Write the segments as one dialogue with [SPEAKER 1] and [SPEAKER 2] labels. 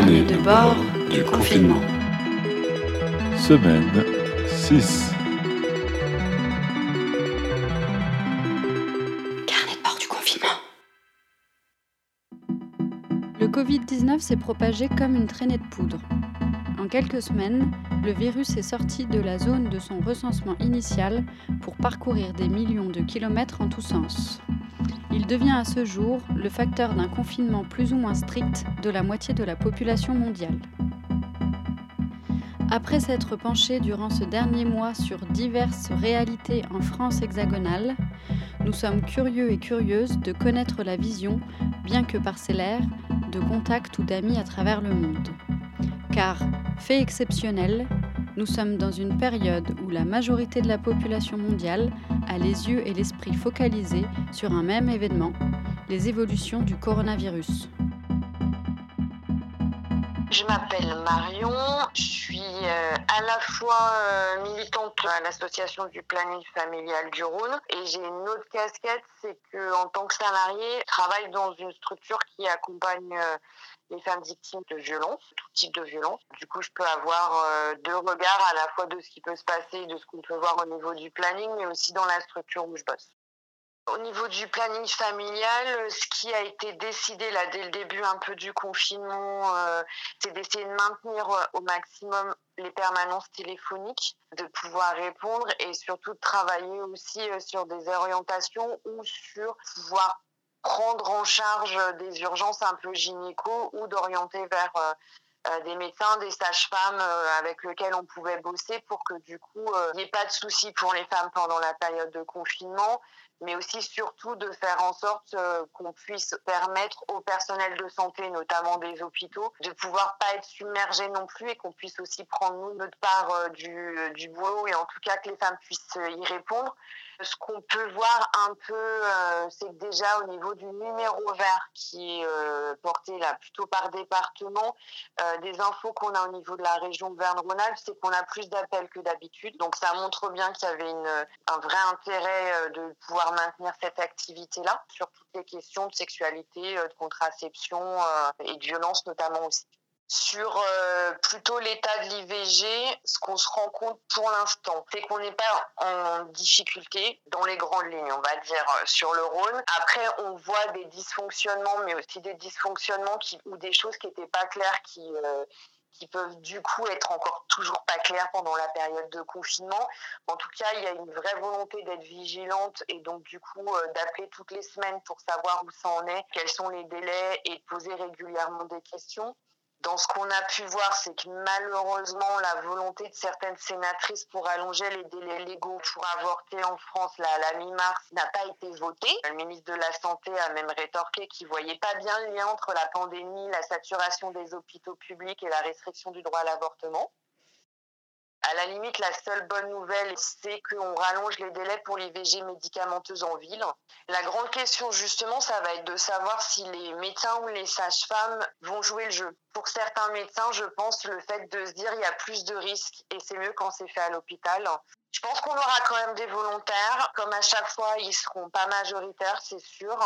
[SPEAKER 1] Carnet de bord du confinement.
[SPEAKER 2] Semaine 6.
[SPEAKER 1] Carnet de bord du confinement.
[SPEAKER 3] Le Covid-19 s'est propagé comme une traînée de poudre. En quelques semaines, le virus est sorti de la zone de son recensement initial pour parcourir des millions de kilomètres en tous sens. Il devient à ce jour le facteur d'un confinement plus ou moins strict de la moitié de la population mondiale. Après s'être penché durant ce dernier mois sur diverses réalités en France hexagonale, nous sommes curieux et curieuses de connaître la vision, bien que parcellaire, de contacts ou d'amis à travers le monde. Car, fait exceptionnel, nous sommes dans une période où la majorité de la population mondiale a les yeux et l'esprit focalisés sur un même événement, les évolutions du coronavirus.
[SPEAKER 4] Je m'appelle Marion, je suis euh, à la fois euh, militante à l'association du planning familial du Rhône et j'ai une autre casquette, c'est que en tant que salarié, je travaille dans une structure qui accompagne euh, les femmes victimes de violences, tout type de violence. Du coup, je peux avoir deux regards à la fois de ce qui peut se passer, de ce qu'on peut voir au niveau du planning, mais aussi dans la structure où je bosse. Au niveau du planning familial, ce qui a été décidé là dès le début un peu du confinement, euh, c'est d'essayer de maintenir euh, au maximum les permanences téléphoniques, de pouvoir répondre et surtout de travailler aussi euh, sur des orientations ou sur pouvoir prendre en charge des urgences un peu gynéco ou d'orienter vers des médecins, des sages-femmes avec lesquels on pouvait bosser pour que du coup il n'y ait pas de soucis pour les femmes pendant la période de confinement, mais aussi surtout de faire en sorte euh, qu'on puisse permettre au personnel de santé, notamment des hôpitaux, de pouvoir pas être submergé non plus et qu'on puisse aussi prendre nous notre part euh, du, du boulot et en tout cas que les femmes puissent y répondre. Ce qu'on peut voir un peu, euh, c'est que déjà au niveau du numéro vert qui est euh, porté là plutôt par département, euh, des infos qu'on a au niveau de la région Verne-Rhône-Alpes, c'est qu'on a plus d'appels que d'habitude. Donc ça montre bien qu'il y avait une, un vrai intérêt de pouvoir maintenir cette activité-là sur toutes les questions de sexualité, de contraception et de violence notamment aussi sur euh, plutôt l'état de l'IVG, ce qu'on se rend compte pour l'instant, c'est qu'on n'est pas en difficulté dans les grandes lignes, on va dire, euh, sur le Rhône. Après, on voit des dysfonctionnements, mais aussi des dysfonctionnements qui, ou des choses qui n'étaient pas claires, qui, euh, qui peuvent du coup être encore toujours pas claires pendant la période de confinement. En tout cas, il y a une vraie volonté d'être vigilante et donc du coup d'appeler toutes les semaines pour savoir où ça en est, quels sont les délais et de poser régulièrement des questions dans ce qu'on a pu voir, c'est que malheureusement, la volonté de certaines sénatrices pour allonger les délais légaux pour avorter en France à la mi-mars n'a pas été votée. Le ministre de la Santé a même rétorqué qu'il voyait pas bien le lien entre la pandémie, la saturation des hôpitaux publics et la restriction du droit à l'avortement. À la limite, la seule bonne nouvelle, c'est qu'on rallonge les délais pour l'IVG médicamenteuse en ville. La grande question, justement, ça va être de savoir si les médecins ou les sages-femmes vont jouer le jeu. Pour certains médecins, je pense le fait de se dire il y a plus de risques et c'est mieux quand c'est fait à l'hôpital. Je pense qu'on aura quand même des volontaires. Comme à chaque fois, ils seront pas majoritaires, c'est sûr.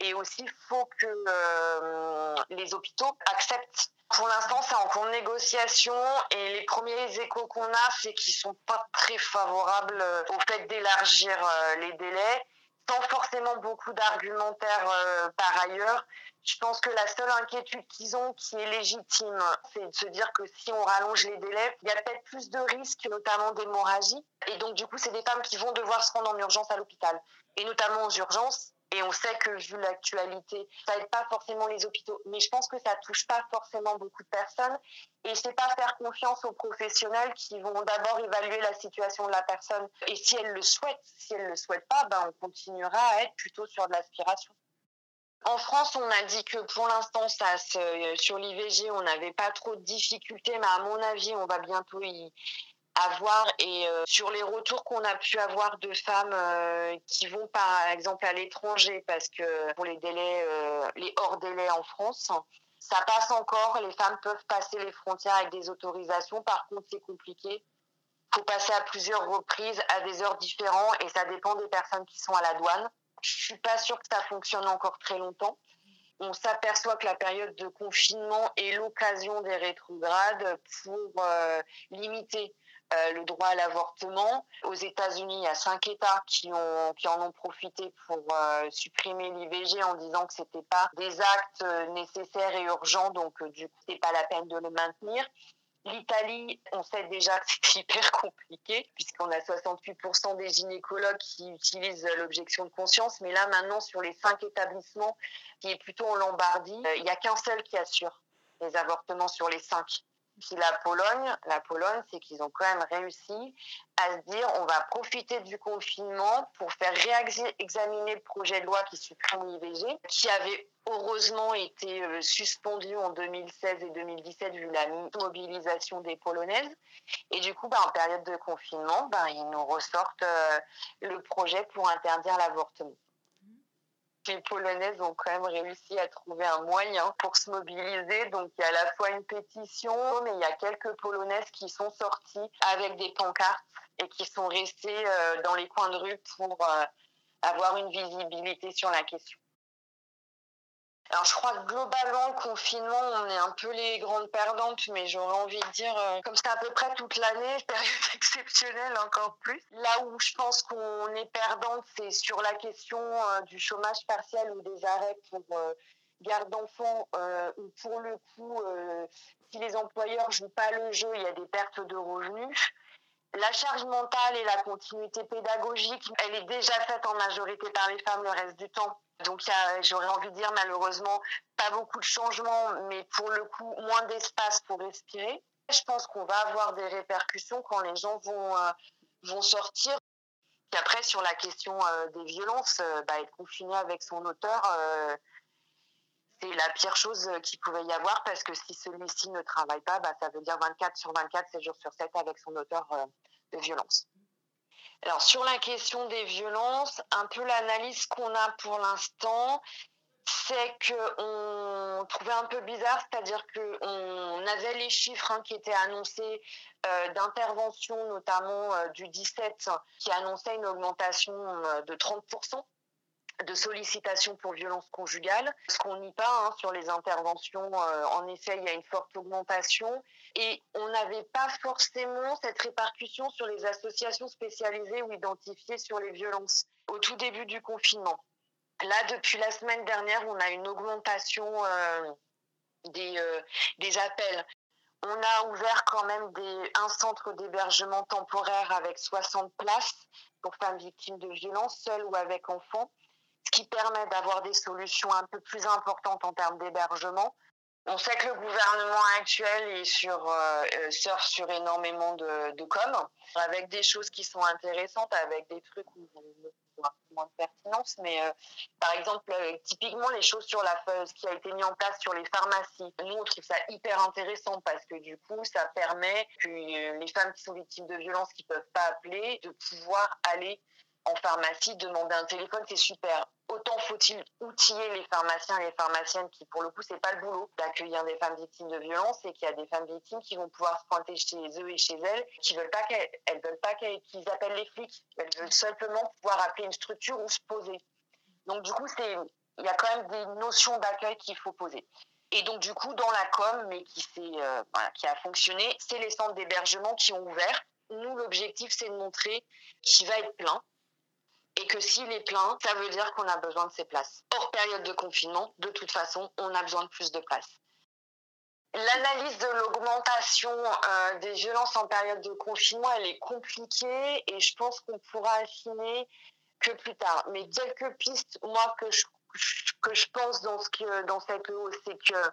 [SPEAKER 4] Et aussi, il faut que euh, les hôpitaux acceptent pour l'instant, c'est en négociation et les premiers échos qu'on a, c'est qu'ils sont pas très favorables euh, au fait d'élargir euh, les délais, sans forcément beaucoup d'argumentaires par ailleurs. Je pense que la seule inquiétude qu'ils ont, qui est légitime, c'est de se dire que si on rallonge les délais, il y a peut-être plus de risques, notamment d'hémorragie. Et donc, du coup, c'est des femmes qui vont devoir se rendre en urgence à l'hôpital, et notamment aux urgences. Et on sait que vu l'actualité, ça aide pas forcément les hôpitaux. Mais je pense que ça touche pas forcément beaucoup de personnes. Et c'est pas faire confiance aux professionnels qui vont d'abord évaluer la situation de la personne. Et si elle le souhaite, si elle le souhaite pas, ben on continuera à être plutôt sur de l'aspiration. En France, on a dit que pour l'instant, ça, sur l'IVG, on n'avait pas trop de difficultés, mais à mon avis, on va bientôt y, avoir et euh, sur les retours qu'on a pu avoir de femmes euh, qui vont par exemple à l'étranger parce que pour les délais euh, les hors délais en France ça passe encore. Les femmes peuvent passer les frontières avec des autorisations. Par contre c'est compliqué. Faut passer à plusieurs reprises à des heures différentes et ça dépend des personnes qui sont à la douane. Je suis pas sûre que ça fonctionne encore très longtemps. On s'aperçoit que la période de confinement est l'occasion des rétrogrades pour limiter euh, le droit à l'avortement. Aux États-Unis, il y a cinq États qui, en ont profité pour euh, supprimer l'IVG en disant que c'était pas des actes nécessaires et urgents, donc du coup, c'est pas la peine de le maintenir. L'Italie, on sait déjà que c'est hyper compliqué, puisqu'on a 68% des gynécologues qui utilisent l'objection de conscience. Mais là, maintenant, sur les cinq établissements, qui est plutôt en Lombardie, euh, il n'y a qu'un seul qui assure les avortements sur les cinq. La Pologne, la Pologne, c'est qu'ils ont quand même réussi à se dire on va profiter du confinement pour faire réexaminer le projet de loi qui supprime l'IVG, qui avait heureusement été euh, suspendu en 2016 et 2017 vu la mobilisation des Polonaises. Et du coup, bah, en période de confinement, bah, ils nous ressortent euh, le projet pour interdire l'avortement les Polonaises ont quand même réussi à trouver un moyen pour se mobiliser. Donc il y a à la fois une pétition, mais il y a quelques Polonaises qui sont sorties avec des pancartes et qui sont restées euh, dans les coins de rue pour euh, avoir une visibilité sur la question. Alors, je crois que globalement, le confinement, on est un peu les grandes perdantes, mais j'aurais envie de dire, euh, comme c'est à peu près toute l'année, période exceptionnelle encore plus. Là où je pense qu'on est perdante, c'est sur la question euh, du chômage partiel ou des arrêts pour euh, garde d'enfants, où pour le coup, si les employeurs jouent pas le jeu, il y a des pertes de revenus. La charge mentale et la continuité pédagogique, elle est déjà faite en majorité par les femmes le reste du temps. Donc j'aurais envie de dire malheureusement pas beaucoup de changements, mais pour le coup moins d'espace pour respirer. Je pense qu'on va avoir des répercussions quand les gens vont, euh, vont sortir. Puis après sur la question euh, des violences, euh, bah, être confiné avec son auteur, c'est la pire chose qu'il pouvait y avoir parce que si celui-ci ne travaille pas, bah, ça veut dire 24 sur 24, 7 jours sur 7 avec son auteur de violence. Alors sur la question des violences, un peu l'analyse qu'on a pour l'instant, c'est qu'on trouvait un peu bizarre, c'est-à-dire qu'on avait les chiffres hein, qui étaient annoncés euh, d'intervention, notamment euh, du 17, qui annonçait une augmentation euh, de 30% de sollicitations pour violences conjugales. Ce qu'on nie pas hein, sur les interventions, en effet, il y a une forte augmentation et on n'avait pas forcément cette répercussion sur les associations spécialisées ou identifiées sur les violences au tout début du confinement. Là, depuis la semaine dernière, on a une augmentation euh, des, euh, des appels. On a ouvert quand même un centre d'hébergement temporaire avec 60 places pour femmes victimes de violences, seules ou avec enfants, ce qui permet d'avoir des solutions un peu plus importantes en termes d'hébergement on sait que le gouvernement actuel est sur, euh, euh, sur énormément de, de com, avec des choses qui sont intéressantes, avec des trucs où moins de pertinence. Mais euh, par exemple, typiquement les choses sur la ce qui a été mis en place sur les pharmacies. Nous, on trouve ça hyper intéressant parce que du coup, ça permet que les femmes qui sont victimes de violences, qui peuvent pas appeler, de pouvoir aller en pharmacie, demander un téléphone, c'est super. Autant faut-il outiller les pharmaciens et les pharmaciennes qui, pour le coup, c'est pas le boulot d'accueillir des femmes victimes de violences et qu'il y a des femmes victimes qui vont pouvoir se pointer chez eux et chez elles, qui veulent pas qu'elles veulent pas qu'ils appellent les flics. Elles veulent simplement pouvoir appeler une structure ou se poser. Donc, du coup, c'est, il y a quand même des notions d'accueil qu'il faut poser. Et donc, du coup, dans la com, mais qui, euh, qui a fonctionné, c'est les centres d'hébergement qui ont ouvert. Nous, l'objectif, c'est de montrer qu'il va être plein, et que s'il est plein, ça veut dire qu'on a besoin de ces places. Hors période de confinement, de toute façon, on a besoin de plus de places. L'analyse de l'augmentation euh, des violences en période de confinement, elle est compliquée et je pense qu'on pourra affiner que plus tard. Mais quelques pistes, moi, que je, que je pense dans, ce que, dans cette hausse, c'est que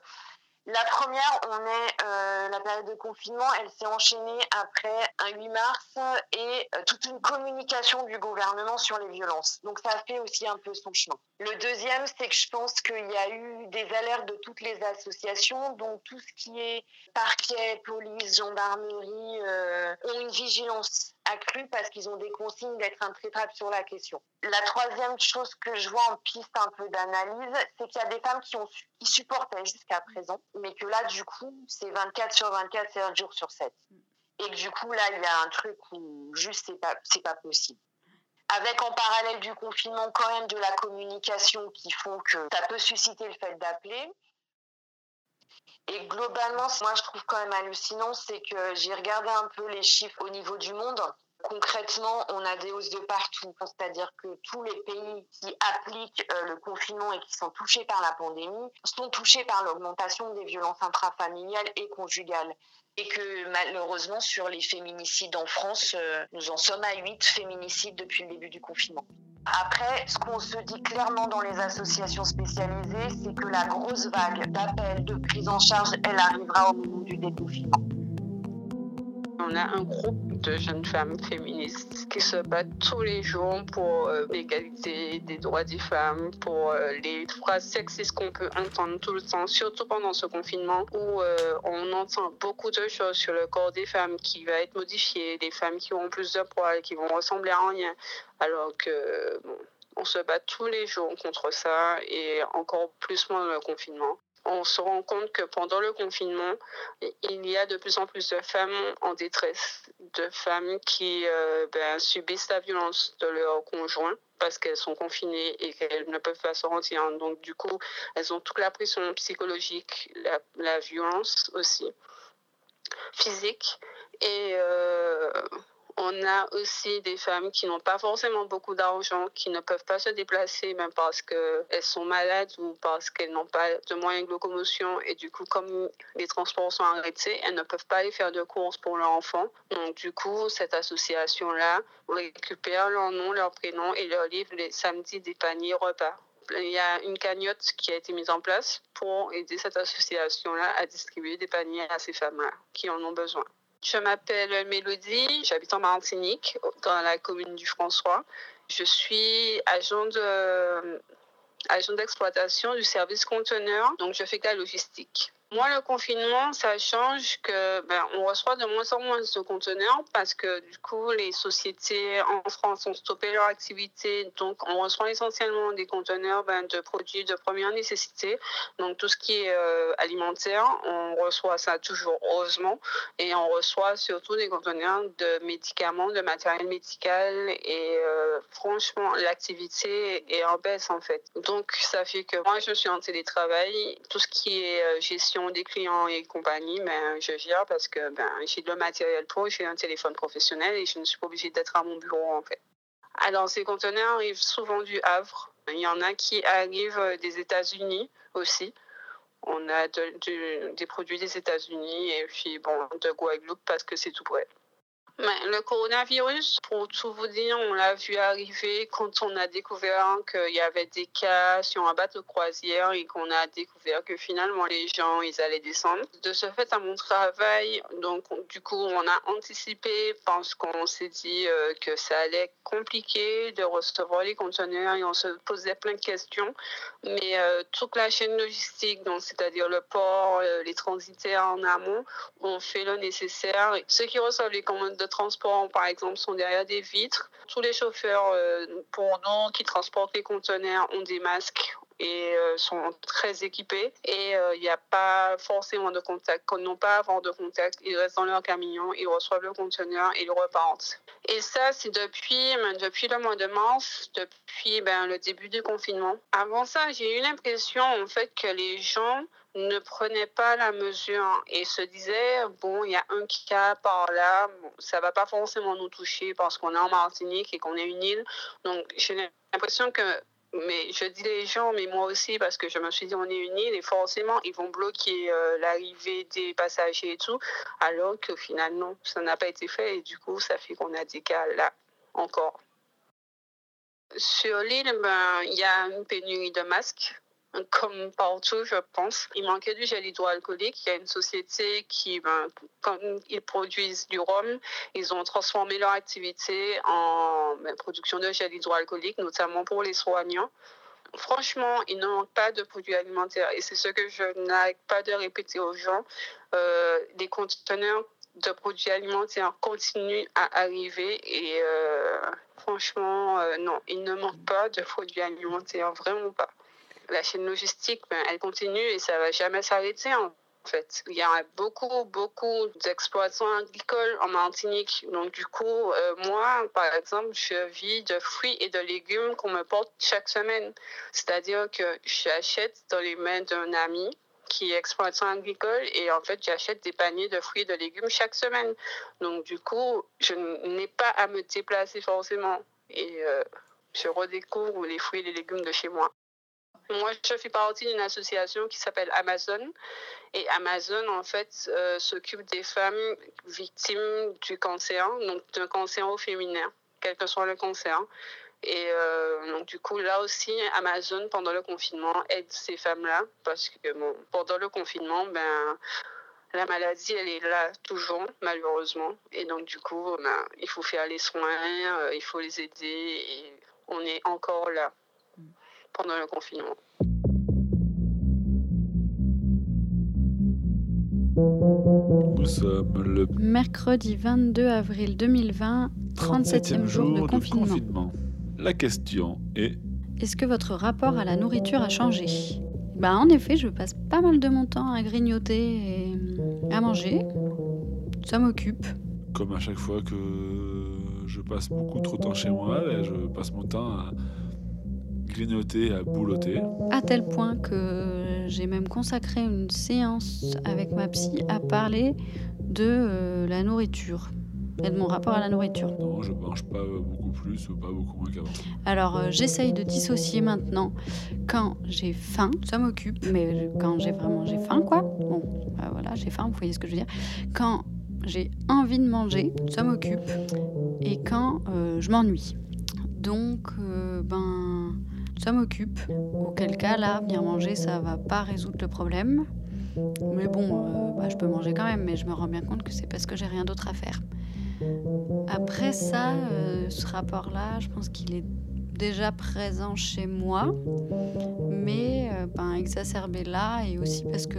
[SPEAKER 4] la première, on est euh, la période de confinement, elle s'est enchaînée après un 8 mars et euh, toute une communication du gouvernement sur les violences. Donc ça fait aussi un peu son chemin. Le deuxième, c'est que je pense qu'il y a eu des alertes de toutes les associations, donc tout ce qui est parquet, police, gendarmerie, euh, ont une vigilance accrue parce qu'ils ont des consignes d'être intraitables sur la question. La troisième chose que je vois en piste un peu d'analyse, c'est qu'il y a des femmes qui, ont, qui supportaient jusqu'à présent, mais que là, du coup, c'est 24 sur 24, 7 jours sur 7. Et que du coup, là, il y a un truc où juste, c'est pas, c'est pas possible. avec en parallèle du confinement quand même de la communication qui font que ça peut susciter le fait d'appeler. Et globalement, moi je trouve quand même hallucinant, c'est que j'ai regardé un peu les chiffres au niveau du monde. Concrètement, on a des hausses de partout, c'est-à-dire que tous les pays qui appliquent euh, le confinement et qui sont touchés par la pandémie sont touchés par l'augmentation des violences intrafamiliales et conjugales et que malheureusement sur les féminicides en France, euh, nous en sommes à 8 féminicides depuis le début du confinement. Après, ce qu'on se dit clairement dans les associations spécialisées, c'est que la grosse vague d'appels, de prise en charge, elle arrivera au moment du déconfinement.
[SPEAKER 2] On a un groupe de jeunes femmes féministes qui se battent tous les jours pour euh, l'égalité des droits des femmes, pour euh, les phrases sexistes qu'on peut entendre tout le temps, surtout pendant ce confinement où euh, on entend beaucoup de choses sur le corps des femmes qui va être modifié, des femmes qui auront plus de poids, qui vont ressembler à rien, alors que on se bat tous les jours contre ça et encore plus pendant le confinement on se rend compte que pendant le confinement, il y a de plus en plus de femmes en détresse, de femmes qui euh, ben, subissent la violence de leur conjoint parce qu'elles sont confinées et qu'elles ne peuvent pas se rendre. Donc, du coup, elles ont toute la pression psychologique, la, violence aussi, physique. Et euh, on a aussi des femmes qui n'ont pas forcément beaucoup d'argent, qui ne peuvent pas se déplacer, même parce qu'elles sont malades ou parce qu'elles n'ont pas de moyens de locomotion. Et du coup, comme les transports sont arrêtés, elles ne peuvent pas aller faire de courses pour leur enfant. Donc, du coup, cette association-là récupère leur nom, leur prénom et leur livre les samedis des paniers repas. Il y a une cagnotte qui a été mise en place pour aider cette association-là à distribuer des paniers à ces femmes-là qui en ont besoin. Je m'appelle Mélodie, j'habite en Martinique, dans la commune du François. Je suis agent agent d'exploitation du service conteneur, donc je fais de la logistique. Moi, le confinement, ça change que ben, on reçoit de moins en moins de conteneurs parce que du coup, les sociétés en France ont stoppé leur activité. Donc, on reçoit essentiellement des conteneurs ben, de produits de première nécessité. Donc, tout ce qui est euh, alimentaire, on reçoit ça toujours heureusement. Et on reçoit surtout des conteneurs de médicaments, de matériel médical. Et euh, franchement, l'activité est en baisse en fait. Donc, ça fait que moi, je suis en télétravail. Tout ce qui est euh, gestion des clients et compagnie, ben, je viens parce que ben, j'ai le matériel pour, j'ai un téléphone professionnel et je ne suis pas obligée d'être à mon bureau en fait. Alors ces conteneurs arrivent souvent du Havre. Il y en a qui arrivent euh, des États-Unis aussi. On a des produits des États-Unis et puis bon de Guadeloupe parce que c'est tout près. Le coronavirus, pour tout vous dire, on l'a vu arriver quand on a découvert qu'il y avait des cas sur un bateau croisière et qu'on a découvert que finalement les gens, ils allaient descendre. De ce fait, à mon travail, donc du coup, on a anticipé parce qu'on s'est dit euh, que ça allait être compliqué de recevoir les conteneurs et on se posait plein de questions. Mais euh, toute la chaîne logistique, donc c'est-à-dire le port, euh, les transitaires en amont, ont fait le nécessaire. Ceux qui reçoivent les commandes de transport, par exemple, sont derrière des vitres. Tous les chauffeurs, euh, pour nous, qui transportent les conteneurs, ont des masques et euh, sont très équipés et il euh, n'y a pas forcément de contact. Quand ils n'ont pas avant de contact, ils restent dans leur camion, ils reçoivent le conteneur et ils repartent. Et ça, c'est depuis, ben, depuis le mois de mars, depuis ben, le début du confinement. Avant ça, j'ai eu l'impression en fait que les gens ne prenaient pas la mesure et se disaient bon il y a un cas par là ça va pas forcément nous toucher parce qu'on est en Martinique et qu'on est une île donc j'ai l'impression que mais je dis les gens, mais moi aussi, parce que je me suis dit, on est une île et forcément, ils vont bloquer euh, l'arrivée des passagers et tout, alors qu'au final, non, ça n'a pas été fait et du coup, ça fait qu'on a des cas là encore. Sur l'île, ben, il y a une pénurie de masques comme partout, je pense. Il manquait du gel hydroalcoolique. Il y a une société qui, ben, comme ils produisent du rhum, ils ont transformé leur activité en ben, production de gel hydroalcoolique, notamment pour les soignants. Franchement, il ne manque pas de produits alimentaires et c'est ce que je n'arrête pas de répéter aux gens. Euh, les conteneurs de produits alimentaires continuent à arriver et euh, franchement, euh, non, il ne manque pas de produits alimentaires, vraiment pas la chaîne logistique, ben, elle continue et ça va jamais s'arrêter. En fait, il y a beaucoup, beaucoup d'exploitants agricoles en Martinique. Donc, du coup, euh, moi, par exemple, je vis de fruits et de légumes qu'on me porte chaque semaine. C'est-à-dire que j'achète dans les mains d'un ami qui est exploitant agricole et en fait, j'achète des paniers de fruits et de légumes chaque semaine. Donc, du coup, je n'ai pas à me déplacer forcément. Et euh, je redécouvre les fruits et les légumes de chez moi. Moi, je fais partie d'une association qui s'appelle Amazon. Et Amazon, en fait, euh, s'occupe des femmes victimes du cancer, donc d'un cancer au féminin, quel que soit le cancer. Et euh, donc, du coup, là aussi, Amazon, pendant le confinement, aide ces femmes-là. Parce que, bon, pendant le confinement, ben, la maladie, elle est là toujours, malheureusement. Et donc, du coup, ben, il faut faire les soins, euh, il faut les aider. Et on est encore là pendant le confinement.
[SPEAKER 5] Nous sommes le
[SPEAKER 3] Mercredi 22 avril 2020, 37e jour de confinement.
[SPEAKER 5] La question est
[SPEAKER 3] Est-ce que votre rapport à la nourriture a changé? Bah en effet, je passe pas mal de mon temps à grignoter et à manger. Ça m'occupe.
[SPEAKER 5] comme à chaque fois que je passe beaucoup trop de temps chez moi, ben, je passe mon temps à grignoter, à boulotter.
[SPEAKER 3] À tel point que j'ai même consacré une séance avec ma psy à parler de euh, la nourriture et de mon rapport à la nourriture.
[SPEAKER 5] Non, je mange pas beaucoup plus ou pas beaucoup moins qu'avant.
[SPEAKER 3] Alors euh, j'essaye de dissocier maintenant quand j'ai faim, ça m'occupe, mais quand j'ai vraiment j'ai faim quoi. Bon, bah voilà, j'ai faim, vous voyez ce que je veux dire. Quand j'ai envie de manger, ça m'occupe, et quand euh, je m'ennuie. Donc euh, ben ça m'occupe. Auquel cas là, venir manger, ça va pas résoudre le problème. Mais bon, euh, bah, je peux manger quand même, mais je me rends bien compte que c'est parce que j'ai rien d'autre à faire. Après ça, euh, ce rapport-là, je pense qu'il est déjà présent chez moi, mais euh, ben, exacerbé là, et aussi parce que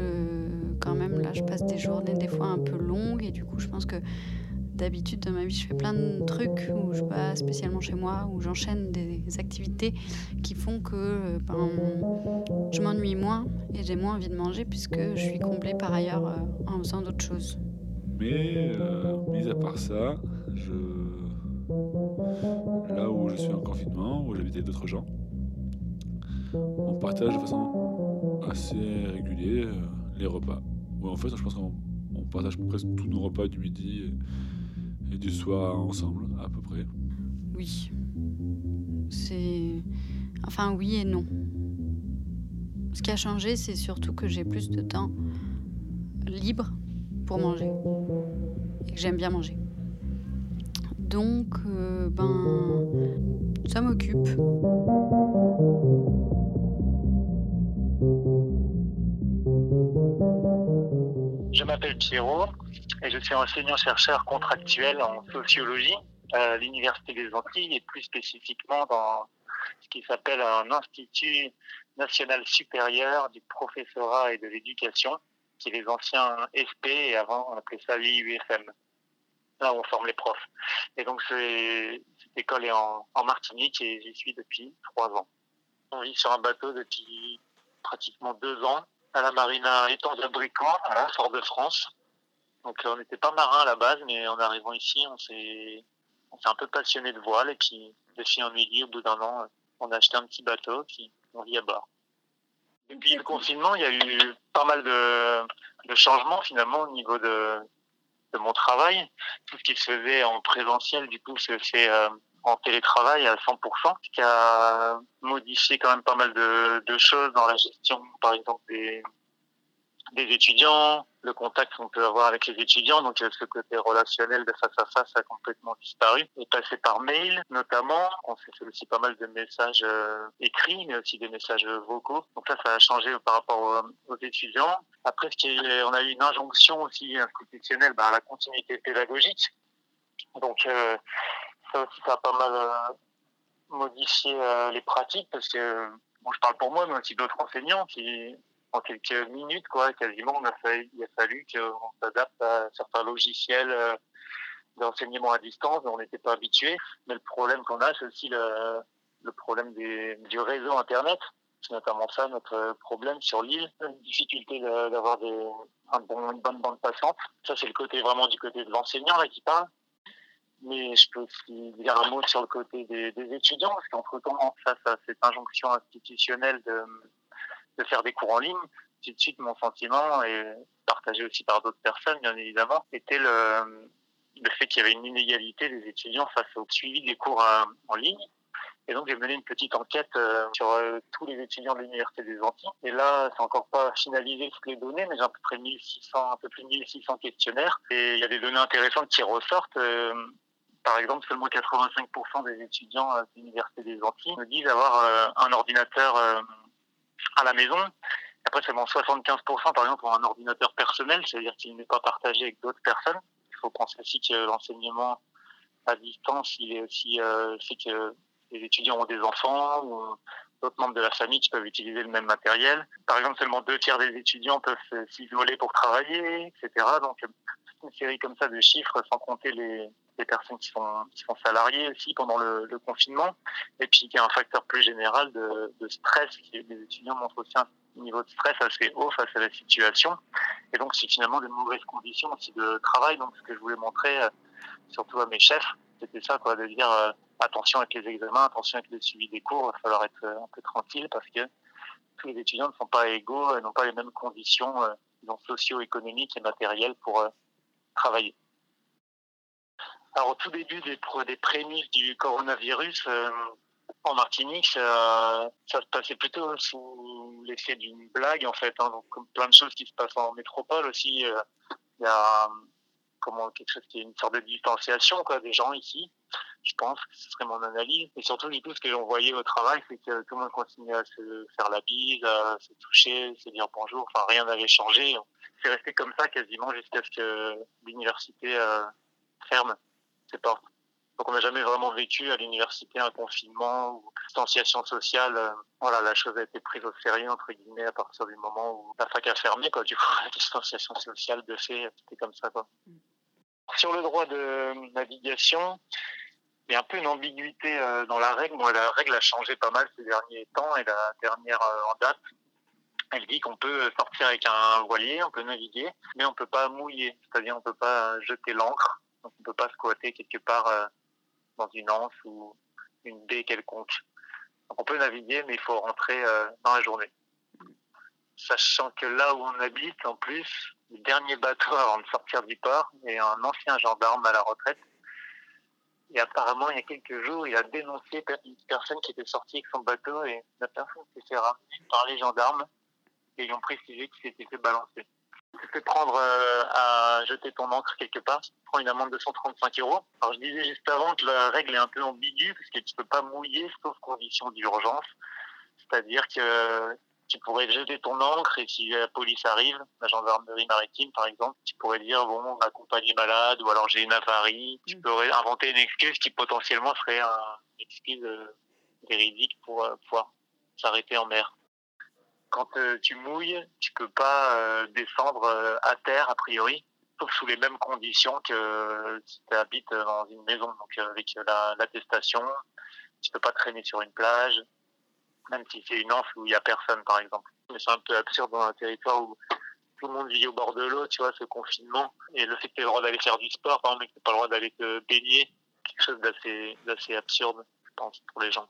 [SPEAKER 3] quand même là, je passe des journées des fois un peu longues, et du coup, je pense que d'habitude dans ma vie, je fais plein de trucs où je pas spécialement chez moi, où j'enchaîne des activités qui font que euh, ben, je m'ennuie moins et j'ai moins envie de manger puisque je suis comblée par ailleurs euh, en faisant d'autres choses.
[SPEAKER 5] Mais, euh, mis à part ça, je... là où je suis en confinement, où j'habite avec d'autres gens, on partage de façon assez régulière les repas. En fait, je pense qu'on on partage presque tous nos repas du midi et, du soir ensemble, à peu près.
[SPEAKER 3] Oui. C'est. Enfin, oui et non. Ce qui a changé, c'est surtout que j'ai plus de temps libre pour manger. Et que j'aime bien manger. Donc, euh, ben. Ça m'occupe.
[SPEAKER 6] Je m'appelle Pierrot et je suis enseignant-chercheur contractuel en sociologie à l'Université des Antilles et plus spécifiquement dans ce qui s'appelle un Institut national supérieur du professorat et de l'éducation, qui est les anciens SP et avant on appelait ça l'IUFM. Là où on forme les profs. Et donc cette école est en, Martinique et j'y suis depuis trois ans. On vit sur un bateau depuis pratiquement deux ans à la marina Étang de Bricon, à Fort-de-France. Donc euh, on n'était pas marin à la base, mais en arrivant ici, on s'est on s'est un peu passionné de voile et puis de fil en aiguille, au bout d'un an, on a acheté un petit bateau puis on vit à bord. Depuis le confinement, il y a eu pas mal de, de changements finalement au niveau de, de mon travail. Tout ce qui se faisait en présentiel, du coup, se fait euh, en télétravail à 100%, ce qui a modifié quand même pas mal de, de choses dans la gestion, par exemple, des, des étudiants, le contact qu'on peut avoir avec les étudiants, donc euh, ce côté relationnel de face à face a complètement disparu, et passé par mail notamment, on s'est fait aussi pas mal de messages euh, écrits, mais aussi des messages vocaux, donc ça, ça a changé par rapport aux, aux étudiants. Après, ce qui est- on a eu une injonction aussi institutionnelle bah, à la continuité pédagogique, donc euh, ça aussi, ça a pas mal euh, modifié euh, les pratiques, parce que, bon, je parle pour moi, mais aussi d'autres enseignants qui en quelques minutes, quoi, quasiment, il a fallu qu'on s'adapte à certains logiciels euh, d'enseignement à distance on n'était pas habitué. Mais le problème qu'on a, c'est aussi le, problème des, du réseau Internet, C'est notamment ça notre problème sur l'île, la difficulté d'avoir une bonne bande passante. Ça, c'est le côté vraiment du côté de l'enseignant qui parle. Mais je peux aussi dire un mot sur le côté des, des étudiants, parce qu'entre-temps, face à cette injonction institutionnelle de, de faire des cours en ligne, tout de suite, mon sentiment, et partagé aussi par d'autres personnes, bien évidemment, était le, fait qu'il y avait une inégalité des étudiants face au suivi des cours euh, en ligne. Et donc j'ai mené une petite enquête euh, sur euh, tous les étudiants de l'université des Antilles. Et là, c'est encore pas finalisé toutes les données, mais j'ai à peu près 1600, un peu plus de 1600 questionnaires. Et il y a des données intéressantes qui ressortent. par exemple, seulement 85% des étudiants de l'université des Antilles me disent avoir un ordinateur à la maison. Après, seulement 75% par exemple ont un ordinateur personnel, c'est-à-dire qu'il n'est pas partagé avec d'autres personnes faut penser aussi que l'enseignement à distance, il est aussi euh, que les étudiants ont des enfants ou d'autres membres de la famille qui peuvent utiliser le même matériel. Par exemple, seulement deux tiers des étudiants peuvent s'isoler pour travailler, etc. Donc, une série comme ça de chiffres, sans compter les, les personnes qui sont, qui sont salariées aussi pendant le, le confinement. Et puis, y a un facteur plus général de, de stress. Les étudiants montrent aussi un niveau de stress assez haut face à la situation. Et donc, c'est finalement de mauvaises conditions aussi de travail. Donc, ce que je voulais montrer, euh, surtout à mes chefs, c'était ça, quoi, de dire euh, attention avec les examens, attention avec le suivi des cours, il va falloir être euh, un peu tranquille parce que tous les étudiants ne sont pas égaux, n'ont pas les mêmes conditions socio-économiques et matérielles pour travailler. Alors, au tout début des, prémices du coronavirus, en Martinique, ça, se passait plutôt sous l'effet d'une blague, en fait. Hein, donc, comme plein de choses qui se passent en métropole aussi, euh, il y a comment, quelque chose qui est une sorte de distanciation quoi, des gens ici. Je pense que ce serait mon analyse. Et surtout, du coup, ce que j'en voyais au travail, c'est que tout le monde continuait à se faire la bise, à se toucher, se dire bonjour. Enfin, rien n'avait changé. C'est resté comme ça quasiment jusqu'à ce que l'université euh, ferme Donc on n'a jamais vraiment vécu à l'université un confinement ou distanciation sociale. Euh, voilà, la chose a été prise au sérieux entre guillemets à partir du moment où la fac a fermé. Du coup, la distanciation sociale de fait, c'était comme ça. Quoi. Sur le droit de navigation, il y a un peu une ambiguïté euh, dans la règle. La règle a changé pas mal ces derniers temps et la dernière euh, en date, elle dit qu'on peut sortir avec un voilier, on peut naviguer, mais on peut pas mouiller, c'est-à-dire on peut pas jeter l'ancre, donc on peut pas squatter quelque part dans une anse ou une baie quelconque. On peut naviguer, mais il faut rentrer euh, dans la journée. Sachant que là où on habite, en plus, le dernier bateau avant de sortir du port est un ancien gendarme à la retraite. Et apparemment, il y a quelques jours, il a dénoncé une personne qui était sortie avec son bateau et la personne s'est fait ramener par les gendarmes et ils ont précisé qu'il s'était fait balancer tu peux prendre euh, à jeter ton encre quelque part, tu prends une amende de 135 euros. Alors je disais juste avant que la règle est un peu ambiguë parce que tu peux pas mouiller sauf condition d'urgence. C'est-à-dire que tu pourrais jeter ton encre et si la police arrive, la gendarmerie maritime par exemple, tu pourrais dire bon, ma est malade ou alors j'ai une avarie. Tu mm. pourrais inventer une excuse qui potentiellement serait une excuse euh, véridique pour euh, pouvoir s'arrêter en mer quand euh, tu mouilles, tu peux pas euh, descendre euh, à terre a priori, sauf sous les mêmes conditions que si tu habites dans une maison. Donc avec l'attestation, la, tu peux pas traîner sur une plage, même si c'est une anse où il y a personne par exemple. Mais c'est un peu absurde dans un territoire où tout le monde vit au bord de l'eau, tu vois, ce confinement. Et le fait que tu le droit d'aller faire du sport, par exemple, que tu pas le droit d'aller te baigner, quelque chose d'assez absurde, je pense, pour les gens.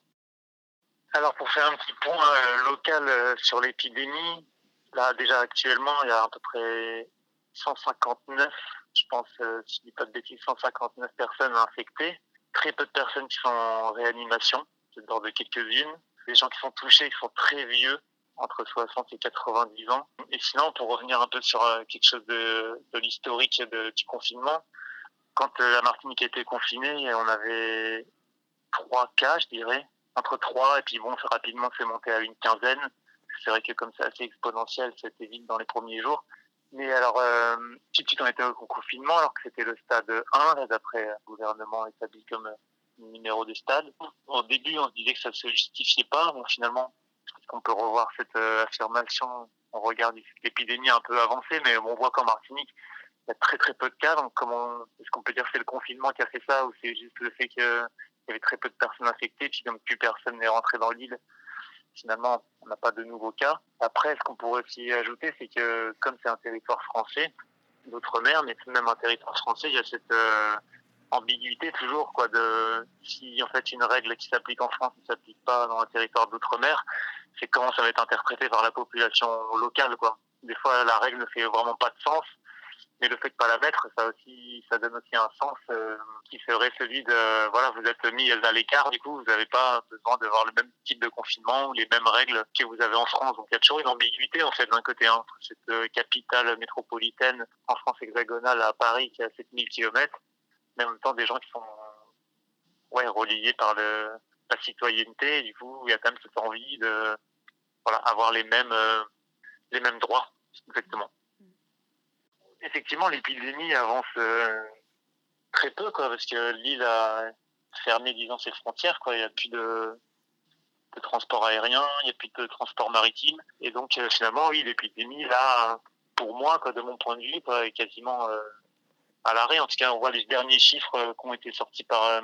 [SPEAKER 6] Alors pour faire un petit point euh, local euh, sur l'épidémie, là déjà actuellement il y a à peu près 159, je pense, euh, si je dis pas de bêtises, 159 personnes infectées, très peu de personnes qui sont en réanimation, c'est de quelques-unes, des gens qui sont touchés, qui sont très vieux, entre 60 et 90 ans. Et sinon, pour revenir un peu sur quelque chose de, de l'historique du confinement, quand la Martinique était confinée, on avait trois cas, je dirais, entre trois, et puis bon, rapidement, c'est monté à une quinzaine. C'est vrai que comme c'est assez exponentiel, c'était vite dans les premiers jours. Mais alors, euh, suite, on était au confinement, alors que c'était le stade 1, d'après le gouvernement établi comme numéro de stade. Au début, on se disait que ça se justifiait pas. Bon, finalement, est-ce qu'on peut revoir cette euh, affirmation? On regarde l'épidémie un peu avancée, mais on voit qu'en Martinique, il y a très très peu de cas. Donc, comment est-ce qu'on peut dire que c'est le confinement qui a fait ça, ou c'est juste le fait que il y avait très peu de personnes infectées, puis comme plus personne n'est rentré dans l'île, finalement, on n'a pas de nouveaux cas. Après, ce qu'on pourrait aussi ajouter, c'est que comme c'est un territoire français, d'outre-mer, mais même un territoire français, il y a cette euh, ambiguïté toujours, quoi, de si en fait une règle qui s'applique en France ne s'applique pas dans un territoire d'outre-mer, c'est comment ça va être interprété par la population locale, quoi. Des fois, la règle ne fait vraiment pas de sens mais le fait de pas la mettre, ça aussi, ça donne aussi un sens euh, qui serait celui de, voilà, vous êtes mis à l'écart, du coup, vous n'avez pas besoin d'avoir le même type de confinement ou les mêmes règles que vous avez en France. Donc il y a toujours une ambiguïté en fait d'un côté hein, cette euh, capitale métropolitaine en France hexagonale à Paris qui a 7000 km, mais en même temps des gens qui sont ouais reliés par le, la citoyenneté. Et du coup, il y a quand même cette envie de voilà avoir les mêmes euh, les mêmes droits exactement effectivement, l'épidémie avance euh, très peu, quoi, parce que l'île a fermé, disons, ses frontières, quoi. Il n'y a plus de, transport aérien, il n'y a plus de transport maritime. Et donc, euh, finalement, oui, l'épidémie, là, pour moi, quoi, de mon point de vue, est quasiment euh, à l'arrêt. En tout cas, on voit les derniers chiffres qui ont été sortis par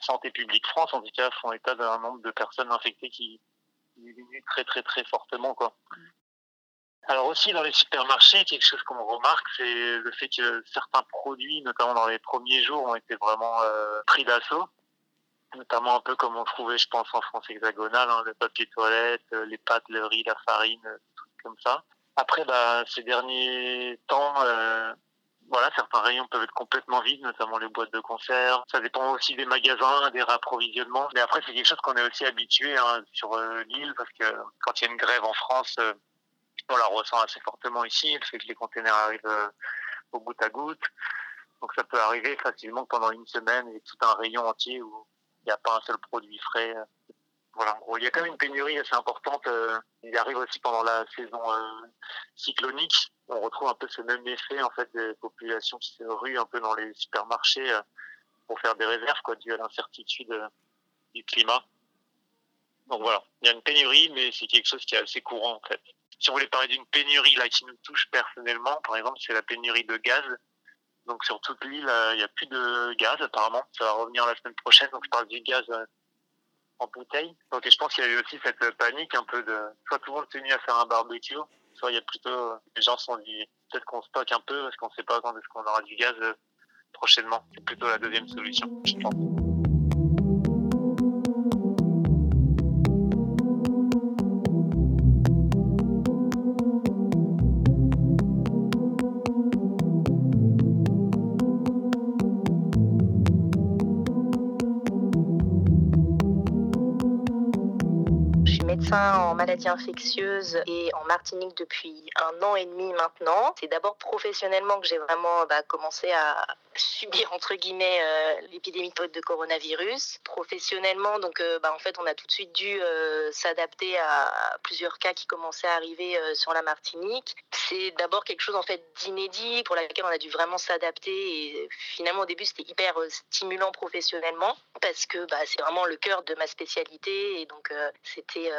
[SPEAKER 6] Santé publique France, en tout cas, font état d'un nombre de personnes infectées qui diminue très, très, très fortement, quoi. Alors aussi dans les supermarchés, quelque chose qu'on remarque, c'est le fait que certains produits, notamment dans les premiers jours, ont été vraiment euh, pris d'assaut. Notamment un peu comme on trouvait, je pense, en France hexagonale, hein, le papier toilette, euh, les pâtes, le riz, la farine, euh, tout comme ça. Après, bah, ces derniers temps, voilà, certains rayons peuvent être complètement vides, notamment les boîtes de conserve. Ça dépend aussi des magasins, des rapprovisionnements. Mais après, c'est quelque chose qu'on est aussi habitué hein, sur l'île, parce que quand il y a une grève en France, on la ressent assez fortement ici, le fait que les containers arrivent euh, au goutte à goutte. Donc ça peut arriver facilement pendant une semaine et tout un rayon entier où il n'y a pas un seul produit frais. Voilà, il y a quand même une pénurie assez importante. Euh, il arrive aussi pendant la saison euh, cyclonique. On retrouve un peu ce même effet en fait des populations qui se ruent un peu dans les supermarchés pour faire des réserves quoi, dû à l'incertitude du climat. Donc voilà, il y a une pénurie, mais c'est quelque chose qui est assez courant en fait si on voulait parler d'une pénurie là qui nous touche personnellement, par exemple, c'est la pénurie de gaz. Donc sur toute l'île, euh, il n'y a plus de gaz apparemment. Ça va revenir la semaine prochaine. Donc je parle du gaz euh, en bouteille. Donc je pense qu'il y a eu aussi cette panique un peu de soit tout le monde s'est mis à faire un barbecue, soit il y a plutôt euh, les gens se sont dit peut-être qu'on stocke un peu parce qu'on ne sait pas quand est-ce qu'on aura du gaz prochainement. C'est plutôt la deuxième solution, je pense.
[SPEAKER 7] En maladies infectieuses et en Martinique depuis un an et demi maintenant. C'est d'abord professionnellement que j'ai vraiment bah, commencé à subir entre guillemets euh, l'épidémie de coronavirus. Professionnellement, donc euh, bah, en fait, on a tout de suite dû euh, s'adapter à plusieurs cas qui commençaient à arriver sur la Martinique. C'est d'abord quelque chose en fait d'inédit pour laquelle on a dû vraiment s'adapter et finalement au début c'était hyper stimulant professionnellement parce que bah, c'est vraiment le cœur de ma spécialité et donc c'était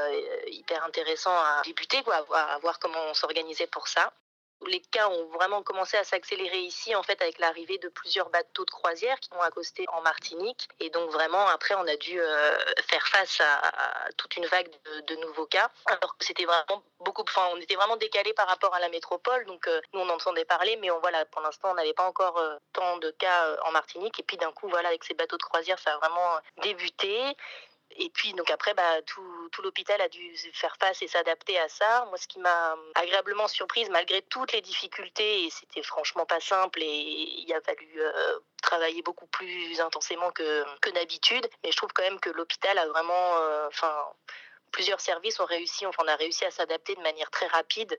[SPEAKER 7] hyper intéressant à débuter, quoi, à voir comment on s'organisait pour ça les cas ont vraiment commencé à s'accélérer ici, en fait, avec l'arrivée de plusieurs bateaux de croisière qui ont accosté en Martinique. Et donc, vraiment, après, on a dû euh, faire face à, toute une vague de, nouveaux cas. Alors que c'était vraiment beaucoup, enfin, on était vraiment décalé par rapport à la métropole. Donc, euh, nous, on entendait parler, mais on, voilà, pour l'instant, on n'avait pas encore euh, tant de cas en Martinique. Et puis, d'un coup, voilà, avec ces bateaux de croisière, ça a vraiment débuté. Et puis, donc après, bah, tout, l'hôpital a dû faire face et s'adapter à ça. Moi, ce qui m'a agréablement surprise, malgré toutes les difficultés, et c'était franchement pas simple, et il a fallu euh, travailler beaucoup plus intensément que, d'habitude, mais je trouve quand même que l'hôpital a vraiment, euh, enfin, plusieurs services ont réussi, enfin, on a réussi à s'adapter de manière très rapide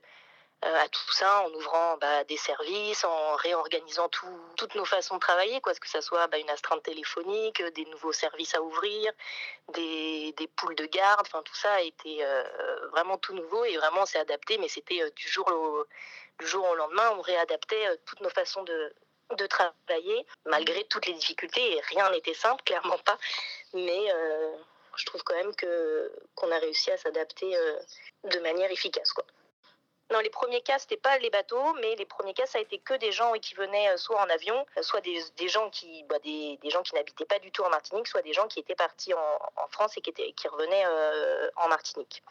[SPEAKER 7] à tout ça en ouvrant bah, des services, en réorganisant toutes nos façons de travailler, quoi, que ce soit bah, une astreinte téléphonique, des nouveaux services à ouvrir, des, poules de garde, enfin tout ça a été euh, vraiment tout nouveau et vraiment s'est adapté, mais c'était euh, du, jour au, jour au lendemain, on réadaptait toutes nos façons de, de travailler, malgré toutes les difficultés, et rien n'était simple, clairement pas, mais je trouve quand même que qu'on a réussi à s'adapter de manière efficace. Quoi. Non, les premiers cas, c'était pas les bateaux, mais les premiers cas, ça a été que des gens qui venaient euh, soit en avion, euh, soit des, des gens qui, bah, des, des, gens qui n'habitaient pas du tout en Martinique, soit des gens qui étaient partis en, en France et qui, étaient, qui revenaient euh, en Martinique.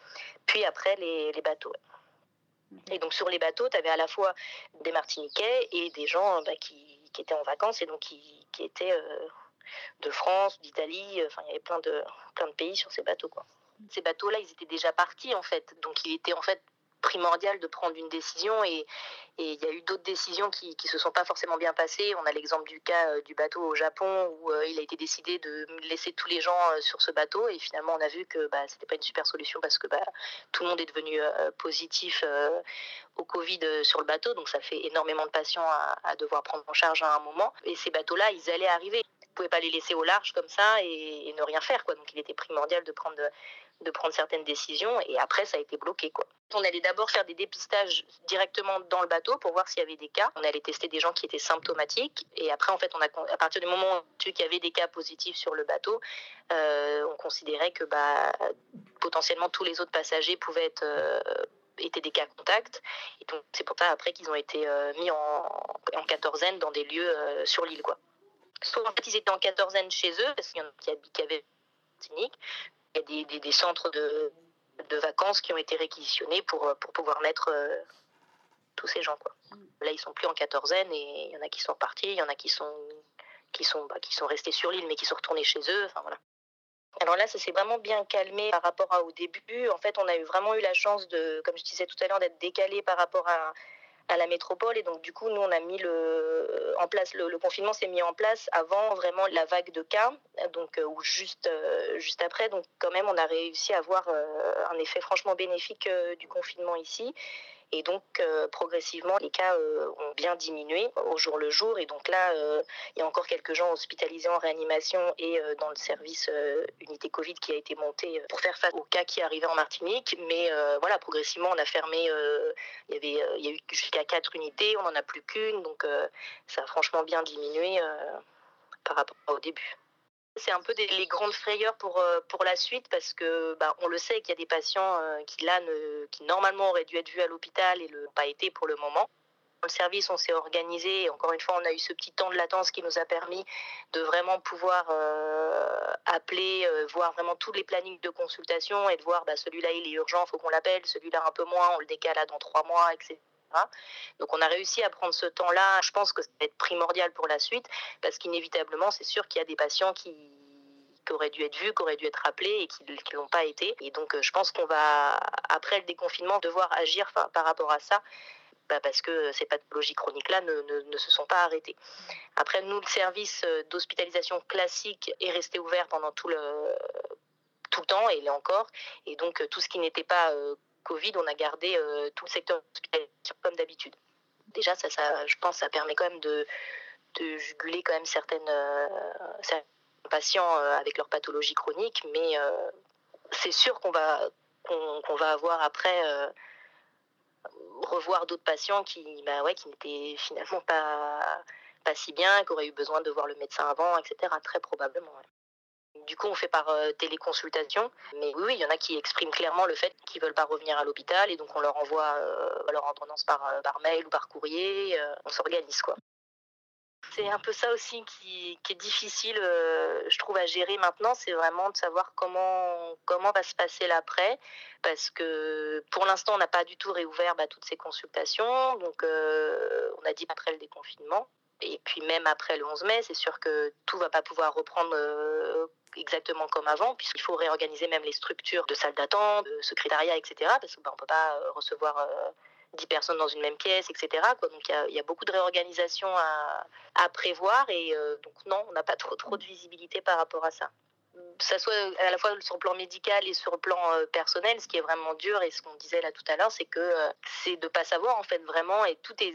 [SPEAKER 7] Puis après, les, les bateaux. Et donc sur les bateaux, tu avais à la fois des Martiniquais et des gens bah, qui, qui, étaient en vacances et donc qui, qui étaient euh, de France, d'Italie. Enfin, il y avait plein de, plein de pays sur ces bateaux. Quoi. Ces bateaux-là, ils étaient déjà partis en fait. Donc il était en fait primordial de prendre une décision et il y a eu d'autres décisions qui ne se sont pas forcément bien passées. On a l'exemple du cas euh, du bateau au Japon où euh, il a été décidé de laisser tous les gens euh, sur ce bateau et finalement on a vu que bah, c'était pas une super solution parce que bah, tout le monde est devenu positif au Covid sur le bateau donc ça fait énormément de patients à, devoir prendre en charge à un moment et ces bateaux-là ils allaient arriver. Vous pouvez pas les laisser au large comme ça et, ne rien faire quoi. Donc il était primordial de prendre de prendre certaines décisions et après ça a été bloqué quoi. On allait d'abord faire des dépistages directement dans le bateau pour voir s'il y avait des cas. On allait tester des gens qui étaient symptomatiques et après en fait on a à partir du moment où on qu'il y avait des cas positifs sur le bateau, euh, on considérait que bah potentiellement tous les autres passagers pouvaient être euh, étaient des cas contacts. Et donc c'est pour ça après qu'ils ont été euh, mis en, en quatorzaine dans des lieux sur l'île. Soit en fait ils étaient en quatorzaine chez eux parce qu'il y en a qui avaient des, centres de, de, vacances qui ont été réquisitionnés pour, pour pouvoir mettre euh, tous ces gens. Quoi. Là, ils sont plus en quatorzaine et il y en a qui sont partis, il y en a qui sont, qui sont, bah, qui sont restés sur l'île mais qui sont retournés chez eux. Enfin, voilà. Alors là, ça s'est vraiment bien calmé par rapport au début. En fait, on a vraiment eu la chance de, comme je disais tout à l'heure, d'être décalé par rapport à, à la métropole. Et donc du coup nous on a mis le en place le, confinement s'est mis en place avant vraiment la vague de cas donc euh, ou juste euh, juste après. Donc quand même on a réussi à avoir euh, un effet franchement bénéfique euh, du confinement ici et donc euh, progressivement les cas euh, ont bien diminué au jour le jour. Et donc là euh, il y a encore quelques gens hospitalisés en réanimation et dans le service unité Covid qui a été monté pour faire face aux cas qui arrivaient en Martinique. Mais voilà progressivement on a fermé il y avait il y a eu jusqu'à quatre unités. On n'en a plus qu'une. Donc ça a franchement bien diminué par rapport au début c'est un peu des, les grandes frayeurs pour, euh, la suite parce que bah, on le sait qu'il y a des patients euh, qui ne, normalement auraient dû être vus à l'hôpital et le pas été pour le moment. Dans le service, on s'est organisé et encore une fois, on a eu ce petit temps de latence qui nous a permis de vraiment pouvoir euh, appeler, voir vraiment tous les plannings de consultation et de voir bah, celui-là il est urgent, faut qu'on l'appelle, celui-là un peu moins, on le décale dans trois mois, etc. Donc on a réussi à prendre ce temps-là. Je pense que ça va être primordial pour la suite parce qu'inévitablement, c'est sûr qu'il y a des patients qui auraient dû être vus, qui auraient dû être appelés et qui ne l'ont pas été. Et donc je pense qu'on va, après le déconfinement, devoir agir par rapport à ça. Bah parce que ces pathologies chroniques-là ne, se sont pas arrêtées. Après, nous, le service d'hospitalisation classique est resté ouvert pendant tout le, tout le temps, et il est encore. Et donc, tout ce qui n'était pas euh, Covid, on a gardé euh, tout le secteur comme d'habitude. Déjà, ça, je pense, ça permet quand même de, juguler quand même certaines, euh, certains patients euh, avec leur pathologie chronique, mais c'est sûr qu'on va qu'on qu va avoir après revoir d'autres patients qui, bah n'étaient finalement pas si bien, qui auraient eu besoin de voir le médecin avant, etc. Très probablement. Du coup, on fait par euh, téléconsultation. Mais oui, oui, il y en a qui expriment clairement le fait qu'ils veulent pas revenir à l'hôpital et donc on leur envoie euh, leur ordonnance par, euh, par mail ou par courrier. On s'organise, quoi. C'est un peu ça aussi qui, est difficile, je trouve, à gérer maintenant. C'est vraiment de savoir comment, comment va se passer l'après. Parce que pour l'instant, on n'a pas du tout réouvert bah, toutes ces consultations. Donc, on a dit après le déconfinement. Et puis même après le 11 mai, c'est sûr que tout va pas pouvoir reprendre exactement comme avant, puisqu'il faut réorganiser même les structures de salles d'attente, de secrétariat, etc. Parce qu'on bah, ne peut pas euh, recevoir euh, 10 personnes dans une même pièce, etc. Donc il y, a beaucoup de réorganisation à, prévoir et euh, donc non, on n'a pas trop, trop de visibilité par rapport à ça. Ça soit à la fois sur le plan médical et sur le plan euh, personnel, ce qui est vraiment dur et ce qu'on disait là tout à l'heure, c'est que euh, c'est de pas savoir en fait vraiment et tout est